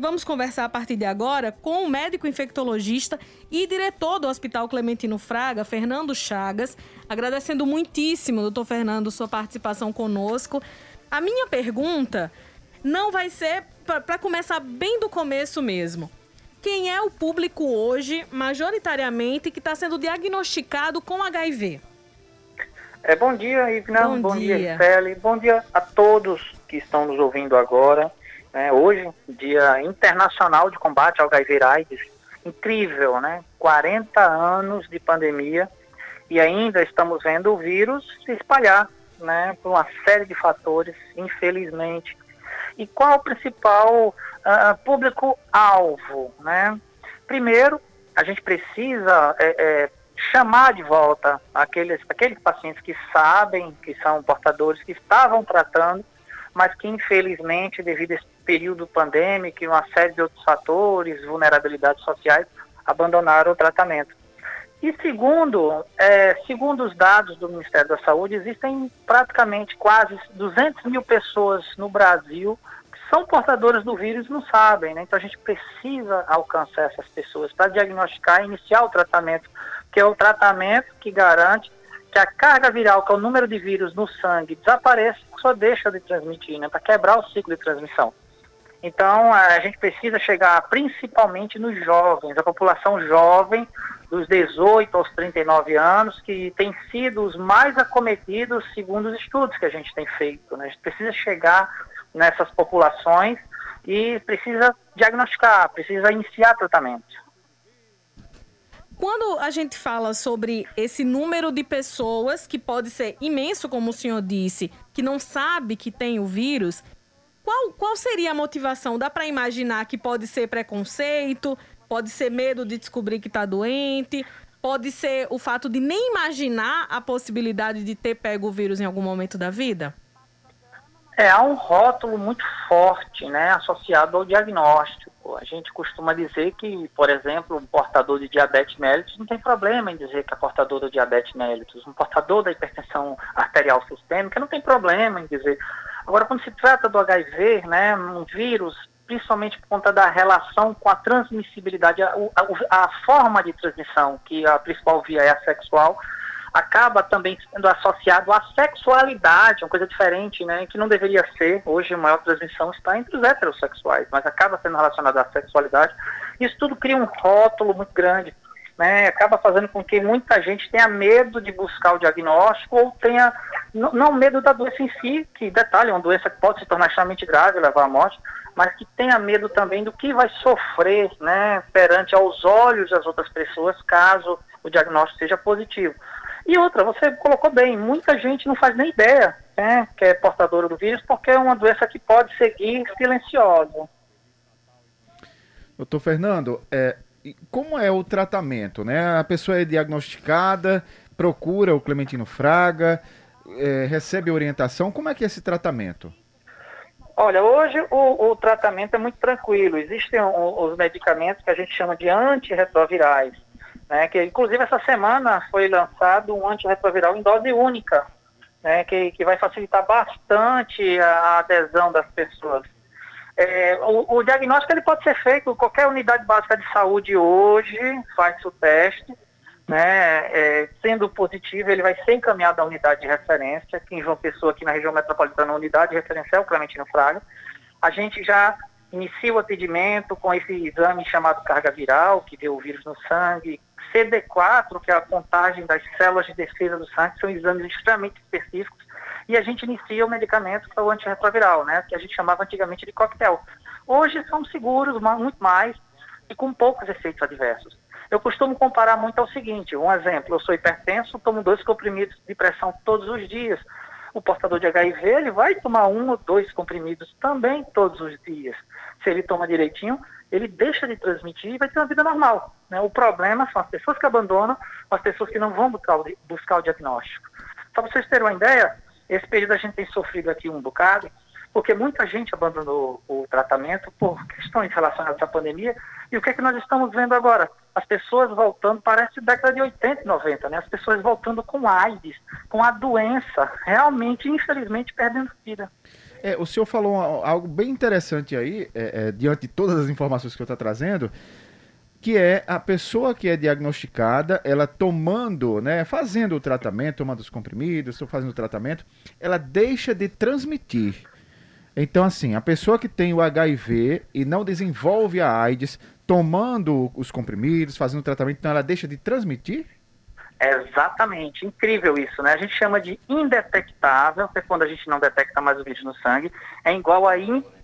vamos conversar a partir de agora com o médico infectologista e diretor do Hospital Clementino Fraga, Fernando Chagas. Agradecendo muitíssimo, doutor Fernando, sua participação conosco. A minha pergunta não vai ser para começar bem do começo mesmo. Quem é o público hoje, majoritariamente, que está sendo diagnosticado com HIV? É, bom dia, Ivna. Bom, bom dia, dia Bom dia a todos que estão nos ouvindo agora. É, hoje, Dia Internacional de Combate ao HIV AIDS. Incrível, né? 40 anos de pandemia e ainda estamos vendo o vírus se espalhar, né? Por uma série de fatores, infelizmente. E qual o principal uh, público-alvo, né? Primeiro, a gente precisa é, é, chamar de volta aqueles, aqueles pacientes que sabem que são portadores, que estavam tratando, mas que infelizmente, devido a esse período pandêmico e uma série de outros fatores, vulnerabilidades sociais, abandonaram o tratamento. E segundo, é, segundo os dados do Ministério da Saúde, existem praticamente quase 200 mil pessoas no Brasil que são portadoras do vírus e não sabem, né? Então a gente precisa alcançar essas pessoas para diagnosticar e iniciar o tratamento, que é o tratamento que garante que a carga viral, que é o número de vírus no sangue, desapareça, só deixa de transmitir, né? Para quebrar o ciclo de transmissão. Então, a gente precisa chegar principalmente nos jovens, a população jovem, dos 18 aos 39 anos, que tem sido os mais acometidos segundo os estudos que a gente tem feito. Né? A gente precisa chegar nessas populações e precisa diagnosticar, precisa iniciar tratamento. Quando a gente fala sobre esse número de pessoas, que pode ser imenso, como o senhor disse, que não sabe que tem o vírus, qual, qual seria a motivação? Dá para imaginar que pode ser preconceito, pode ser medo de descobrir que está doente, pode ser o fato de nem imaginar a possibilidade de ter pego o vírus em algum momento da vida? É, há um rótulo muito forte, né, associado ao diagnóstico. A gente costuma dizer que, por exemplo, um portador de diabetes mellitus não tem problema em dizer que é portador do diabetes mellitus. Um portador da hipertensão arterial sistêmica não tem problema em dizer. Agora, quando se trata do HIV, né, um vírus, principalmente por conta da relação com a transmissibilidade, a, a, a forma de transmissão, que a principal via é a sexual, acaba também sendo associado à sexualidade, uma coisa diferente, né, que não deveria ser. Hoje a maior transmissão está entre os heterossexuais, mas acaba sendo relacionado à sexualidade. Isso tudo cria um rótulo muito grande, né, acaba fazendo com que muita gente tenha medo de buscar o diagnóstico ou tenha não, medo da doença em si, que detalhe, é uma doença que pode se tornar extremamente grave e levar à morte, mas que tenha medo também do que vai sofrer, né, perante aos olhos das outras pessoas, caso o diagnóstico seja positivo. E outra, você colocou bem, muita gente não faz nem ideia né, que é portadora do vírus, porque é uma doença que pode seguir silenciosa. Doutor Fernando, é, como é o tratamento? Né? A pessoa é diagnosticada, procura o Clementino Fraga, é, recebe orientação, como é que é esse tratamento? Olha, hoje o, o tratamento é muito tranquilo. Existem o, os medicamentos que a gente chama de antirretrovirais né, que inclusive essa semana foi lançado um antirretroviral em dose única, né, que, que vai facilitar bastante a adesão das pessoas. É, o, o, diagnóstico ele pode ser feito, qualquer unidade básica de saúde hoje faz o teste, né, é, sendo positivo, ele vai ser encaminhado à unidade de referência, aqui em João Pessoa, aqui na região metropolitana, a unidade de referência é o Clementino Fraga. A gente já inicia o atendimento com esse exame chamado carga viral, que vê o vírus no sangue, CD4, que é a contagem das células de defesa do sangue, são exames extremamente específicos, e a gente inicia o medicamento que é o antirretroviral, né, que a gente chamava antigamente de coquetel. Hoje são seguros, muito mais, e com poucos efeitos adversos. Eu costumo comparar muito ao seguinte, um exemplo, eu sou hipertenso, tomo dois comprimidos de pressão todos os dias. O portador de HIV, ele vai tomar um ou dois comprimidos também todos os dias. Se ele toma direitinho, ele deixa de transmitir e vai ter uma vida normal. Né? O problema são as pessoas que abandonam, as pessoas que não vão buscar o, diagnóstico. Só para vocês terem uma ideia, esse período a gente tem sofrido aqui um bocado, porque muita gente abandonou o tratamento por questões relacionadas à pandemia. E o que é que nós estamos vendo agora? As pessoas voltando, parece década de 80 e 90, né? As pessoas voltando com AIDS, com a doença, realmente, infelizmente, perdendo vida. É, o senhor falou algo bem interessante aí, é, é, diante de todas as informações que eu estou trazendo, que é a pessoa que é diagnosticada, ela tomando, né, fazendo o tratamento, tomando os comprimidos, fazendo o tratamento, ela deixa de transmitir. Então, assim, a pessoa que tem o HIV e não desenvolve a AIDS, tomando os comprimidos, fazendo o tratamento, então ela deixa de transmitir? Exatamente, incrível isso, né? A gente chama de indetectável, que é quando a gente não detecta mais o vírus no sangue, é igual a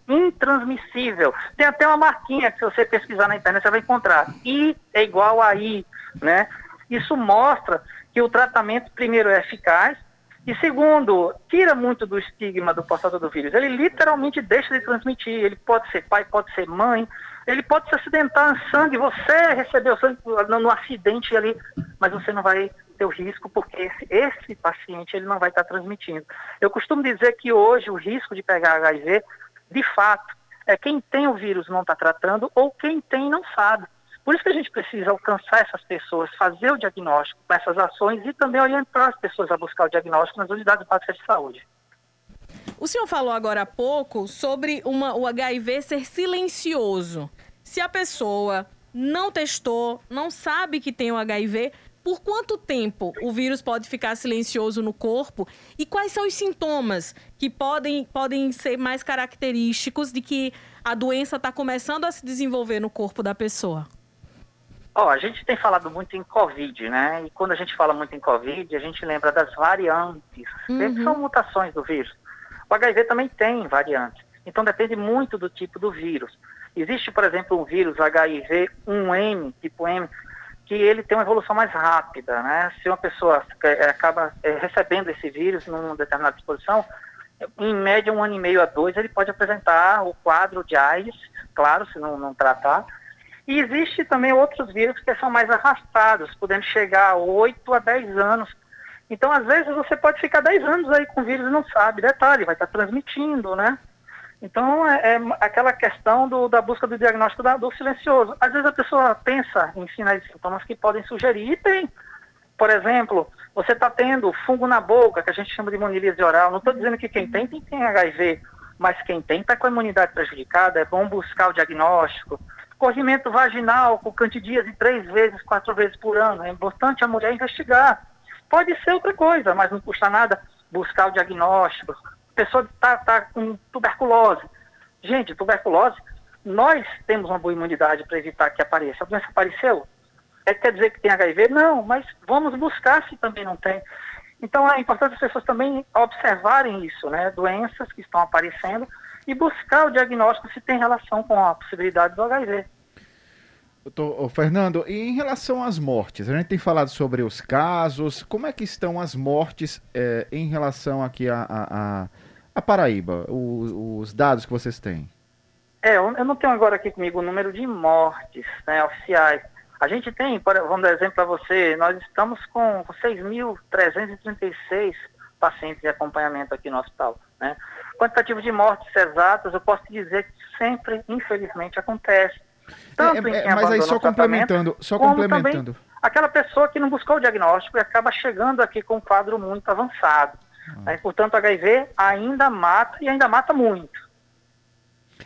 intransmissível. Tem até uma marquinha que se você pesquisar na internet você vai encontrar. I é igual a I, né? Isso mostra que o tratamento, primeiro, é eficaz, e segundo, tira muito do estigma do portador do vírus. Ele literalmente deixa de transmitir. Ele pode ser pai, pode ser mãe, ele pode se acidentar em sangue, você recebeu sangue no, acidente ali, mas você não vai ter o risco porque esse, esse paciente ele não vai estar transmitindo. Eu costumo dizer que hoje o risco de pegar HIV, de fato, é quem tem o vírus não está tratando ou quem tem não sabe. Por isso que a gente precisa alcançar essas pessoas, fazer o diagnóstico com essas ações e também orientar as pessoas a buscar o diagnóstico nas unidades básicas de saúde. O senhor falou agora há pouco sobre uma, o HIV ser silencioso. Se a pessoa não testou, não sabe que tem o HIV, por quanto tempo o vírus pode ficar silencioso no corpo e quais são os sintomas que podem, podem ser mais característicos de que a doença está começando a se desenvolver no corpo da pessoa? Oh, a gente tem falado muito em Covid, né? E quando a gente fala muito em Covid, a gente lembra das variantes, uhum. que são mutações do vírus. O HIV também tem variantes, então depende muito do tipo do vírus. Existe, por exemplo, um vírus HIV-1M, tipo M, que ele tem uma evolução mais rápida, né? Se uma pessoa é, acaba é, recebendo esse vírus numa determinada exposição, em média um ano e meio a dois, ele pode apresentar o quadro de AIDS, claro, se não, não tratar. E existe também outros vírus que são mais arrastados, podendo chegar a 8 a 10 anos então, às vezes, você pode ficar 10 anos aí com o vírus e não sabe. Detalhe, vai estar transmitindo, né? Então, é, é aquela questão do, da busca do diagnóstico da, do silencioso. Às vezes a pessoa pensa em sinais e sintomas que podem sugerir, e tem. Por exemplo, você está tendo fungo na boca, que a gente chama de monilíase oral. Não estou dizendo que quem tem, tem, tem HIV, mas quem tem está com a imunidade prejudicada, é bom buscar o diagnóstico. Corrimento vaginal com candidíase três vezes, quatro vezes por ano. É importante a mulher investigar Pode ser outra coisa, mas não custa nada buscar o diagnóstico. Pessoa está tá com tuberculose. Gente, tuberculose, nós temos uma boa imunidade para evitar que apareça. A doença apareceu? É, quer dizer que tem HIV? Não, mas vamos buscar se também não tem. Então é importante as pessoas também observarem isso, né? Doenças que estão aparecendo e buscar o diagnóstico se tem relação com a possibilidade do HIV. Tô, Fernando, e em relação às mortes, a gente tem falado sobre os casos, como é que estão as mortes é, em relação aqui a, a, a Paraíba, os, os, dados que vocês têm? É, eu não tenho agora aqui comigo o número de mortes né, oficiais. A gente tem, vamos dar exemplo para você, nós estamos com 6.336 pacientes de acompanhamento aqui no hospital. Né? Quantitativo de mortes exatas, eu posso dizer que sempre, infelizmente, acontece tanto é, é, mas aí só complementando, só complementando. aquela pessoa que não buscou o diagnóstico e acaba chegando aqui com um quadro muito avançado. Né? Portanto, HIV ainda mata e ainda mata muito.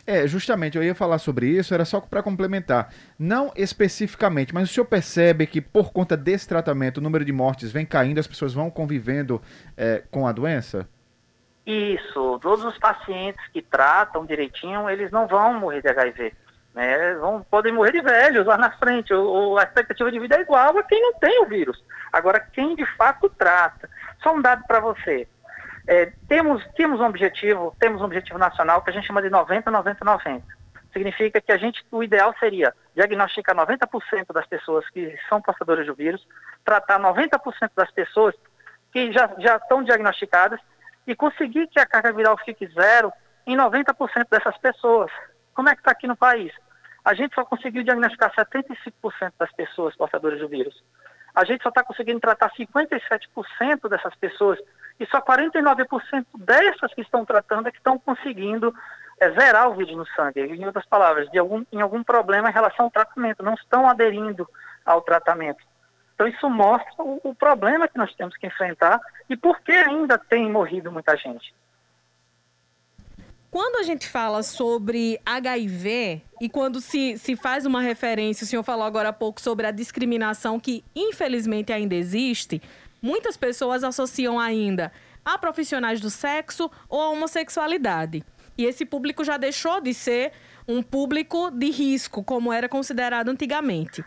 É, justamente, eu ia falar sobre isso, era só para complementar. Não especificamente, mas o senhor percebe que por conta desse tratamento o número de mortes vem caindo, as pessoas vão convivendo é, com a doença? Isso, todos os pacientes que tratam direitinho, eles não vão morrer de HIV né, vão, podem morrer de velhos lá na frente, ou, a expectativa de vida é igual a quem não tem o vírus. Agora, quem de fato trata. Só um dado para você. É, temos, temos um objetivo, temos um objetivo nacional que a gente chama de 90, 90, 90. Significa que a gente, o ideal seria diagnosticar 90% das pessoas que são portadoras do vírus, tratar 90% das pessoas que já, já estão diagnosticadas e conseguir que a carga viral fique zero em 90% dessas pessoas. Como é que está aqui no país? A gente só conseguiu diagnosticar 75% das pessoas portadoras do vírus. A gente só está conseguindo tratar 57% dessas pessoas e só 49% dessas que estão tratando é que estão conseguindo é, zerar o vírus no sangue. Em outras palavras, de algum, em algum problema em relação ao tratamento, não estão aderindo ao tratamento. Então isso mostra o, o problema que nós temos que enfrentar e por que ainda tem morrido muita gente. Quando a gente fala sobre HIV e quando se, se faz uma referência, o senhor falou agora há pouco sobre a discriminação que infelizmente ainda existe, muitas pessoas associam ainda a profissionais do sexo ou a homossexualidade. E esse público já deixou de ser um público de risco, como era considerado antigamente.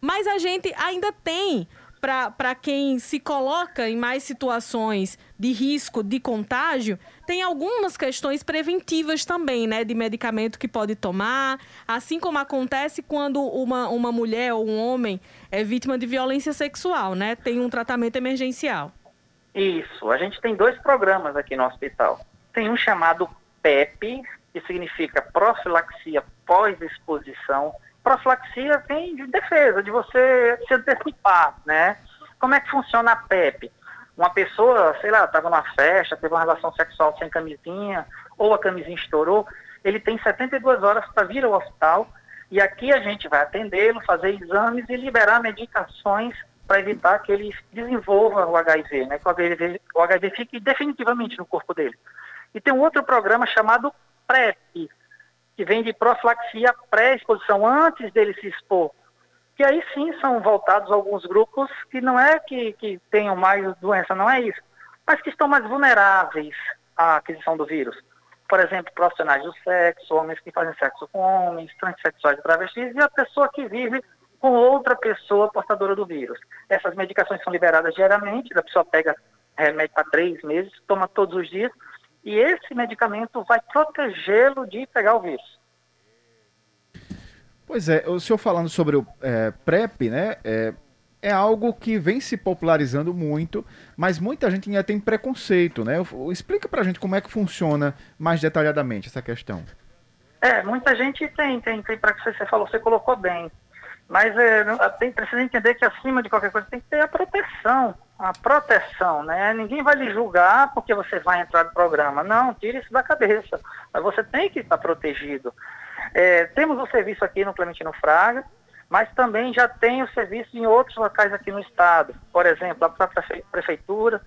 Mas a gente ainda tem para quem se coloca em mais situações de risco de contágio, tem algumas questões preventivas também, né? De medicamento que pode tomar, assim como acontece quando uma, uma mulher ou um homem é vítima de violência sexual, né? Tem um tratamento emergencial. Isso. A gente tem dois programas aqui no hospital. Tem um chamado PEP, que significa profilaxia pós-exposição profilaxia vem de defesa, de você se antecipar, né? Como é que funciona a PEP? Uma pessoa, sei lá, estava numa festa, teve uma relação sexual sem camisinha, ou a camisinha estourou, ele tem 72 horas para vir ao hospital e aqui a gente vai atendê-lo, fazer exames e liberar medicações para evitar que ele desenvolva o HIV, né? Que o HIV, o HIV fique definitivamente no corpo dele. E tem um outro programa chamado PrEP, que vem de profilaxia pré-exposição, antes dele se expor. Que aí sim são voltados alguns grupos que não é que, que tenham mais doença, não é isso, mas que estão mais vulneráveis à aquisição do vírus. Por exemplo, profissionais do sexo, homens que fazem sexo com homens, transexuais e travestis, e a pessoa que vive com outra pessoa portadora do vírus. Essas medicações são liberadas diariamente, a pessoa pega remédio para três meses, toma todos os dias, e esse medicamento vai protegê-lo de pegar o vírus. Pois é, o senhor falando sobre o é, PrEP, né? É, é algo que vem se popularizando muito, mas muita gente ainda tem preconceito, né? Explica pra gente como é que funciona mais detalhadamente essa questão. É, muita gente tem, tem, tem para que você falou, você colocou bem. Mas é, tem, precisa entender que acima de qualquer coisa tem que ter a proteção a proteção, né? Ninguém vai lhe julgar porque você vai entrar no programa. Não, tire isso da cabeça. Mas você tem que estar protegido. É, temos o um serviço aqui no Clementino Fraga, mas também já tem o serviço em outros locais aqui no estado. Por exemplo, a própria prefeitura,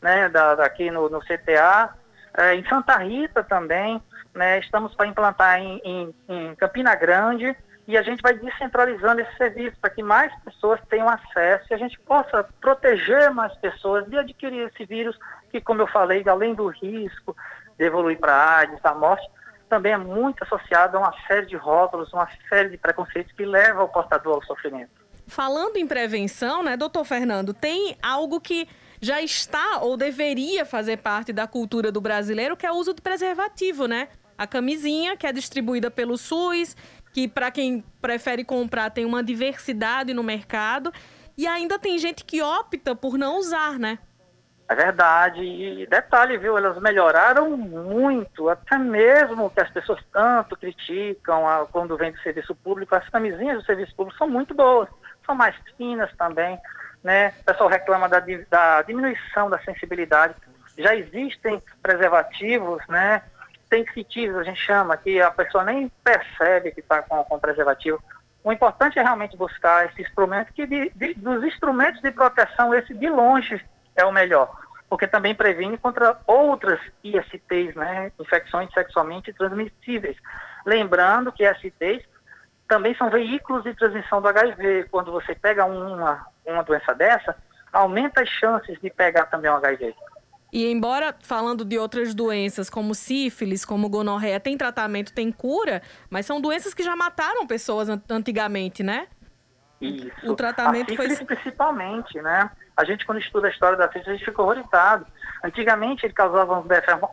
né, da, daqui no, no CTA, é, em Santa Rita também, né, estamos para implantar em, em, em Campina Grande, e a gente vai descentralizando esse serviço para que mais pessoas tenham acesso e a gente possa proteger mais pessoas de adquirir esse vírus, que, como eu falei, além do risco de evoluir para a AIDS, da morte, também é muito associado a uma série de rótulos, uma série de preconceitos que leva o portador ao sofrimento. Falando em prevenção, né, doutor Fernando, tem algo que já está ou deveria fazer parte da cultura do brasileiro, que é o uso de preservativo, né? A camisinha, que é distribuída pelo SUS, que para quem prefere comprar tem uma diversidade no mercado e ainda tem gente que opta por não usar, né? É verdade. E detalhe, viu? Elas melhoraram muito, até mesmo que as pessoas tanto criticam a, quando vem do serviço público. As camisinhas do serviço público são muito boas, são mais finas também, né? O pessoal reclama da, da diminuição da sensibilidade. Já existem preservativos, né? Sensitivos, a gente chama, que a pessoa nem percebe que está com, com preservativo. O importante é realmente buscar esse instrumento, que de, de, dos instrumentos de proteção, esse de longe é o melhor, porque também previne contra outras ISTs, né, infecções sexualmente transmissíveis. Lembrando que ISTs também são veículos de transmissão do HIV. Quando você pega uma, uma doença dessa, aumenta as chances de pegar também o HIV. E embora falando de outras doenças como sífilis, como gonorreia, tem tratamento, tem cura, mas são doenças que já mataram pessoas antigamente, né? Isso. O tratamento a sífilis foi principalmente, né? A gente, quando estuda a história da sífilis, a gente fica horrorizado. Antigamente, ele causava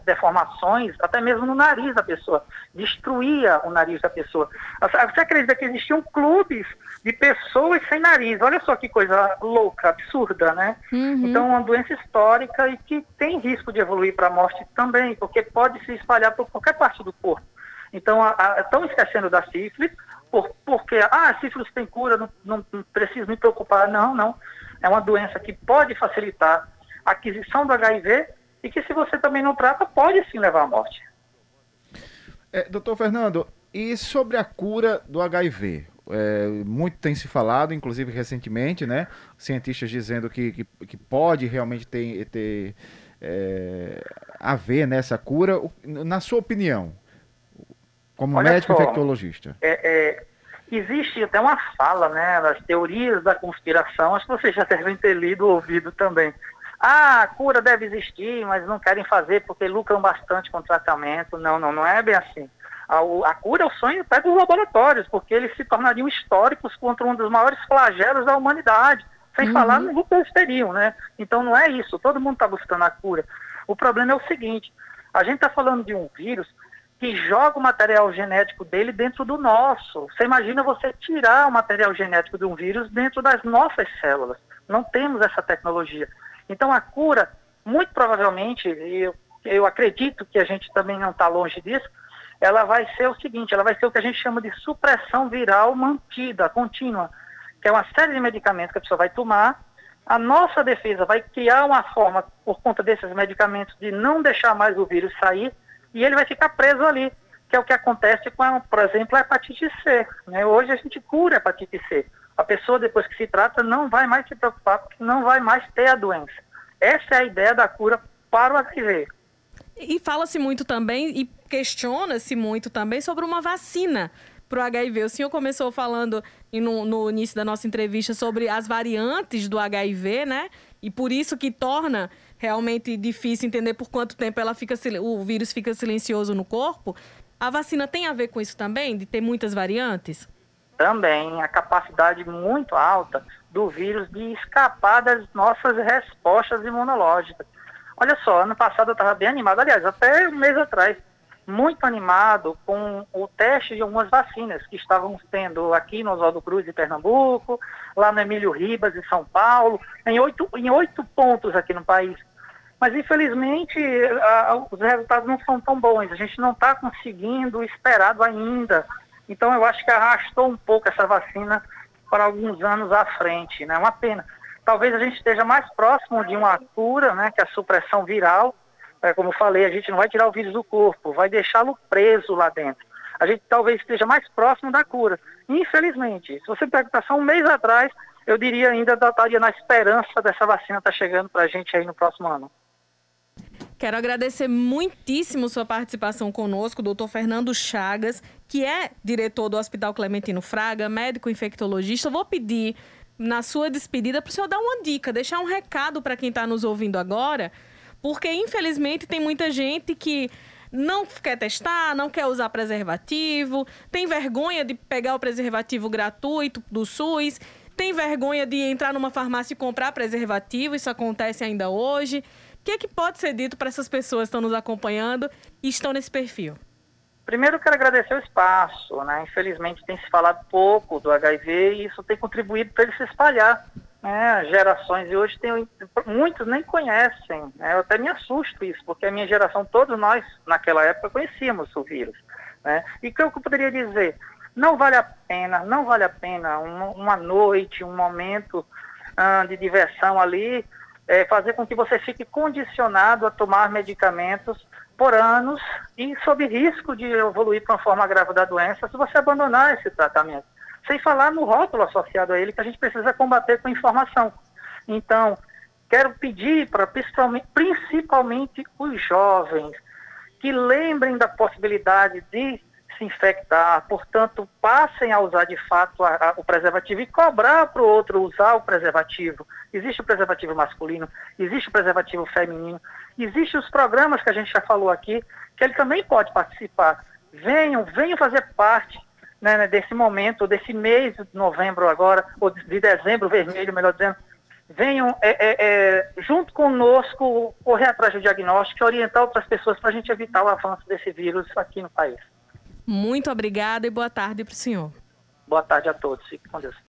deformações, até mesmo no nariz da pessoa. Destruía o nariz da pessoa. Você acredita que existiam clubes de pessoas sem nariz? Olha só que coisa louca, absurda, né? Uhum. Então, uma doença histórica e que tem risco de evoluir para a morte também, porque pode se espalhar por qualquer parte do corpo. Então, estão esquecendo da sífilis, por, porque, ah, a sífilis tem cura, não, não, não preciso me preocupar. Não, não é uma doença que pode facilitar a aquisição do HIV e que, se você também não trata, pode sim levar à morte. É, doutor Fernando, e sobre a cura do HIV? É, muito tem se falado, inclusive recentemente, né? Cientistas dizendo que, que, que pode realmente ter, ter é, haver nessa cura, na sua opinião, como Olha médico só, infectologista? É, é, existe até uma fala, né, das teorias da conspiração, acho que vocês já devem ter lido ou ouvido também. Ah, a cura deve existir, mas não querem fazer porque lucram bastante com o tratamento. Não, não, não é bem assim. A, a cura é o sonho até dos laboratórios, porque eles se tornariam históricos contra um dos maiores flagelos da humanidade. Sem uhum. falar no que eles teriam, né? Então não é isso, todo mundo está buscando a cura. O problema é o seguinte, a gente está falando de um vírus que joga o material genético dele dentro do nosso. Você imagina você tirar o material genético de um vírus dentro das nossas células. Não temos essa tecnologia. Então a cura, muito provavelmente, e eu, eu acredito que a gente também não está longe disso, ela vai ser o seguinte, ela vai ser o que a gente chama de supressão viral mantida, contínua, que é uma série de medicamentos que a pessoa vai tomar, a nossa defesa vai criar uma forma, por conta desses medicamentos, de não deixar mais o vírus sair, e ele vai ficar preso ali, que é o que acontece com, por exemplo, a hepatite C. Né? Hoje a gente cura a hepatite C. A pessoa, depois que se trata, não vai mais se preocupar, porque não vai mais ter a doença. Essa é a ideia da cura para o HIV. E fala-se muito também, e questiona-se muito também sobre uma vacina para o HIV. O senhor começou falando no, no, início da nossa entrevista sobre as variantes do HIV, né? E por isso que torna realmente difícil entender por quanto tempo ela fica, o vírus fica silencioso no corpo. A vacina tem a ver com isso também, de ter muitas variantes? também a capacidade muito alta do vírus de escapar das nossas respostas imunológicas. Olha só, ano passado eu estava bem animado, aliás, até um mês atrás, muito animado com o teste de algumas vacinas que estavam sendo aqui no Oswaldo Cruz, em Pernambuco, lá no Emílio Ribas, em São Paulo, em oito, em oito pontos aqui no país. Mas, infelizmente, a, os resultados não são tão bons. A gente não está conseguindo o esperado ainda então eu acho que arrastou um pouco essa vacina para alguns anos à frente, né? Uma pena. Talvez a gente esteja mais próximo de uma cura, né? Que é a supressão viral. É, como eu falei, a gente não vai tirar o vírus do corpo, vai deixá-lo preso lá dentro. A gente talvez esteja mais próximo da cura. Infelizmente, se você perguntar só um mês atrás, eu diria ainda estaria na esperança dessa vacina estar tá chegando para a gente aí no próximo ano. Quero agradecer muitíssimo sua participação conosco, doutor Fernando Chagas, que é diretor do Hospital Clementino Fraga, médico infectologista. vou pedir, na sua despedida, para o senhor dar uma dica, deixar um recado para quem está nos ouvindo agora, porque infelizmente tem muita gente que não quer testar, não quer usar preservativo, tem vergonha de pegar o preservativo gratuito do SUS, tem vergonha de entrar numa farmácia e comprar preservativo, isso acontece ainda hoje. O que, é que pode ser dito para essas pessoas que estão nos acompanhando e estão nesse perfil? Primeiro, quero agradecer o espaço. Né? Infelizmente, tem se falado pouco do HIV e isso tem contribuído para ele se espalhar. Né? Gerações de hoje, tem, muitos nem conhecem. Né? Eu até me assusto isso, porque a minha geração, todos nós, naquela época, conhecíamos o vírus. Né? E o que eu poderia dizer? Não vale a pena, não vale a pena uma, uma noite, um momento ah, de diversão ali, é, fazer com que você fique condicionado a tomar medicamentos por anos e sob risco de evoluir para uma forma grave da doença se você abandonar esse tratamento. Sem falar no rótulo associado a ele que a gente precisa combater com informação. Então, quero pedir para principalmente, os jovens que lembrem da possibilidade de se infectar, portanto, passem a usar de fato a, a, o preservativo e cobrar para o outro usar o preservativo. Existe o preservativo masculino, existe o preservativo feminino, existem os programas que a gente já falou aqui, que ele também pode participar. Venham, venham fazer parte né, né desse momento, desse mês de novembro agora, ou de dezembro vermelho, melhor dizendo, venham é, é, é, junto conosco correr atrás do diagnóstico e orientar outras pessoas para a gente evitar o avanço desse vírus aqui no país. Muito obrigada e boa tarde para o senhor. Boa tarde a todos. Fique com Deus.